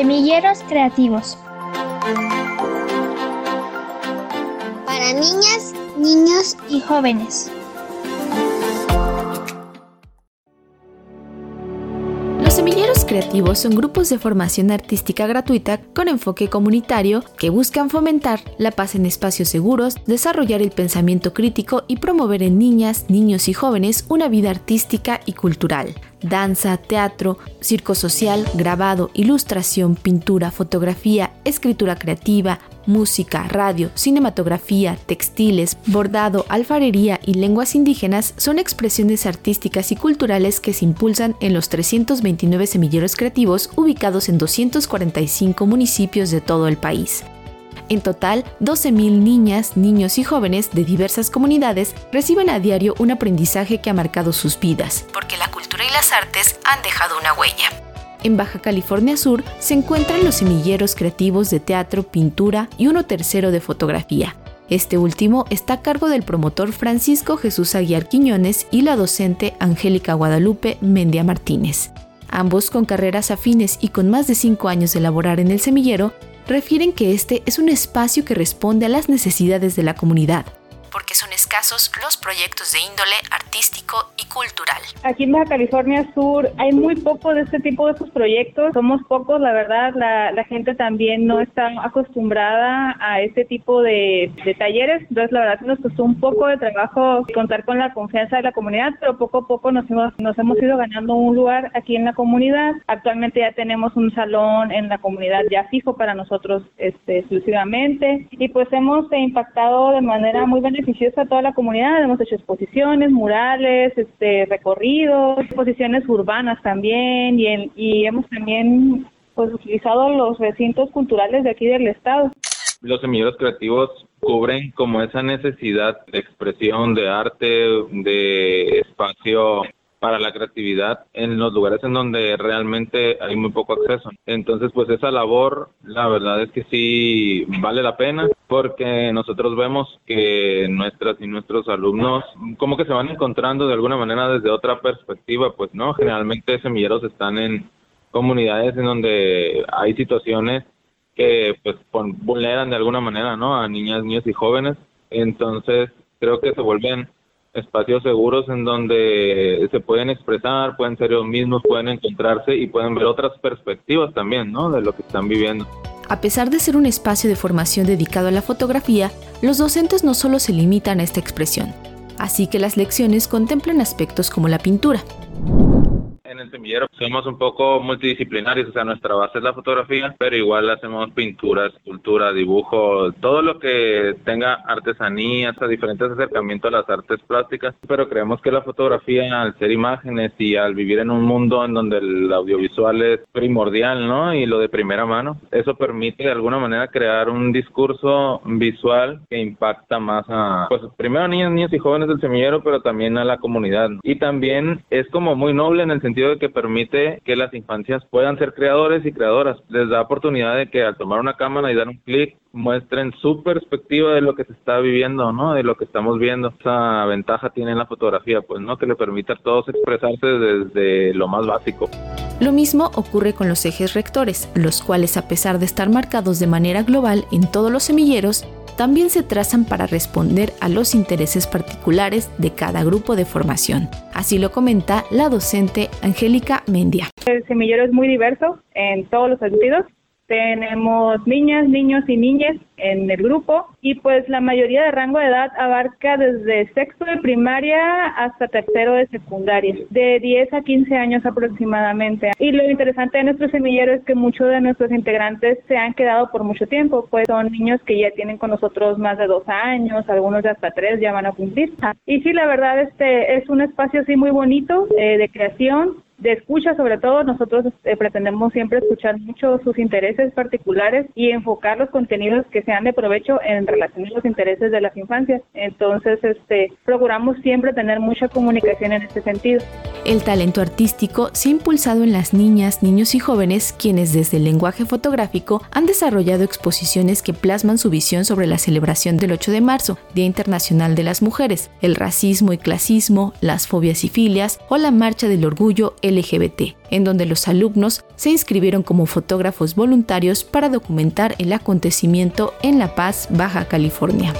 Semilleros creativos. Para niñas, niños y jóvenes. Creativos son grupos de formación artística gratuita con enfoque comunitario que buscan fomentar la paz en espacios seguros, desarrollar el pensamiento crítico y promover en niñas, niños y jóvenes una vida artística y cultural. Danza, teatro, circo social, grabado, ilustración, pintura, fotografía, escritura creativa, música, radio, cinematografía, textiles, bordado, alfarería y lenguas indígenas son expresiones artísticas y culturales que se impulsan en los 329 semilleros creativos ubicados en 245 municipios de todo el país. En total, 12.000 niñas, niños y jóvenes de diversas comunidades reciben a diario un aprendizaje que ha marcado sus vidas, porque la cultura y las artes han dejado una huella. En Baja California Sur se encuentran los semilleros creativos de teatro, pintura y uno tercero de fotografía. Este último está a cargo del promotor Francisco Jesús Aguiar Quiñones y la docente Angélica Guadalupe Mendia Martínez. Ambos con carreras afines y con más de cinco años de laborar en el semillero, refieren que este es un espacio que responde a las necesidades de la comunidad, porque son escasos los proyectos de índole artístico y cultural. Aquí en Baja California Sur hay muy poco de este tipo de estos proyectos, somos pocos, la verdad, la, la gente también no está acostumbrada a este tipo de, de, talleres, entonces la verdad nos costó un poco de trabajo contar con la confianza de la comunidad, pero poco a poco nos hemos, nos hemos ido ganando un lugar aquí en la comunidad. Actualmente ya tenemos un salón en la comunidad ya fijo para nosotros este, exclusivamente y pues hemos impactado de manera muy beneficiosa beneficiosa a toda la comunidad. Hemos hecho exposiciones, murales, este, recorridos, exposiciones urbanas también y, y hemos también pues utilizado los recintos culturales de aquí del estado. Los semilleros creativos cubren como esa necesidad de expresión, de arte, de espacio para la creatividad en los lugares en donde realmente hay muy poco acceso. Entonces, pues esa labor, la verdad es que sí vale la pena porque nosotros vemos que nuestras y nuestros alumnos como que se van encontrando de alguna manera desde otra perspectiva, pues no, generalmente semilleros están en comunidades en donde hay situaciones que pues vulneran de alguna manera, ¿no? A niñas, niños y jóvenes. Entonces, creo que se vuelven espacios seguros en donde se pueden expresar, pueden ser ellos mismos, pueden encontrarse y pueden ver otras perspectivas también, ¿no? De lo que están viviendo. A pesar de ser un espacio de formación dedicado a la fotografía, los docentes no solo se limitan a esta expresión, así que las lecciones contemplan aspectos como la pintura, en el semillero somos un poco multidisciplinarios, o sea, nuestra base es la fotografía, pero igual hacemos pinturas, escultura, dibujo, todo lo que tenga artesanía, hasta diferentes acercamientos a las artes plásticas, pero creemos que la fotografía, al ser imágenes y al vivir en un mundo en donde el audiovisual es primordial, ¿no? Y lo de primera mano, eso permite de alguna manera crear un discurso visual que impacta más a, pues primero a niños, niños y jóvenes del semillero, pero también a la comunidad. Y también es como muy noble en el sentido de que permite que las infancias puedan ser creadores y creadoras. Les da oportunidad de que al tomar una cámara y dar un clic muestren su perspectiva de lo que se está viviendo, ¿no? De lo que estamos viendo. Esa ventaja tiene la fotografía, pues, ¿no? Que le permite a todos expresarse desde lo más básico. Lo mismo ocurre con los ejes rectores, los cuales a pesar de estar marcados de manera global en todos los semilleros, también se trazan para responder a los intereses particulares de cada grupo de formación. Así lo comenta la docente Angélica Mendia. El semillero es muy diverso en todos los sentidos tenemos niñas, niños y niñas en el grupo y pues la mayoría de rango de edad abarca desde sexto de primaria hasta tercero de secundaria, de 10 a 15 años aproximadamente. Y lo interesante de nuestro semillero es que muchos de nuestros integrantes se han quedado por mucho tiempo, pues son niños que ya tienen con nosotros más de dos años, algunos de hasta tres ya van a cumplir. Y sí, la verdad este es un espacio así muy bonito eh, de creación, de escucha sobre todo nosotros eh, pretendemos siempre escuchar mucho sus intereses particulares y enfocar los contenidos que sean de provecho en relación a los intereses de las infancias. Entonces este procuramos siempre tener mucha comunicación en este sentido El talento artístico se ha impulsado en las niñas, niños y jóvenes quienes desde el lenguaje fotográfico han desarrollado exposiciones que plasman su visión sobre la celebración del 8 de marzo, Día Internacional de las Mujeres, el racismo y clasismo, las fobias y filias o la Marcha del Orgullo LGBT, en donde los alumnos se inscribieron como fotógrafos voluntarios para documentar el acontecimiento en La Paz, Baja California.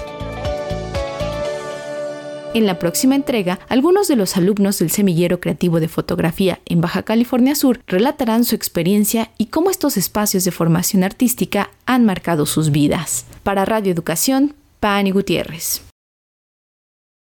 En la próxima entrega, algunos de los alumnos del Semillero Creativo de Fotografía en Baja California Sur relatarán su experiencia y cómo estos espacios de formación artística han marcado sus vidas. Para Radio Educación, Pani Gutiérrez.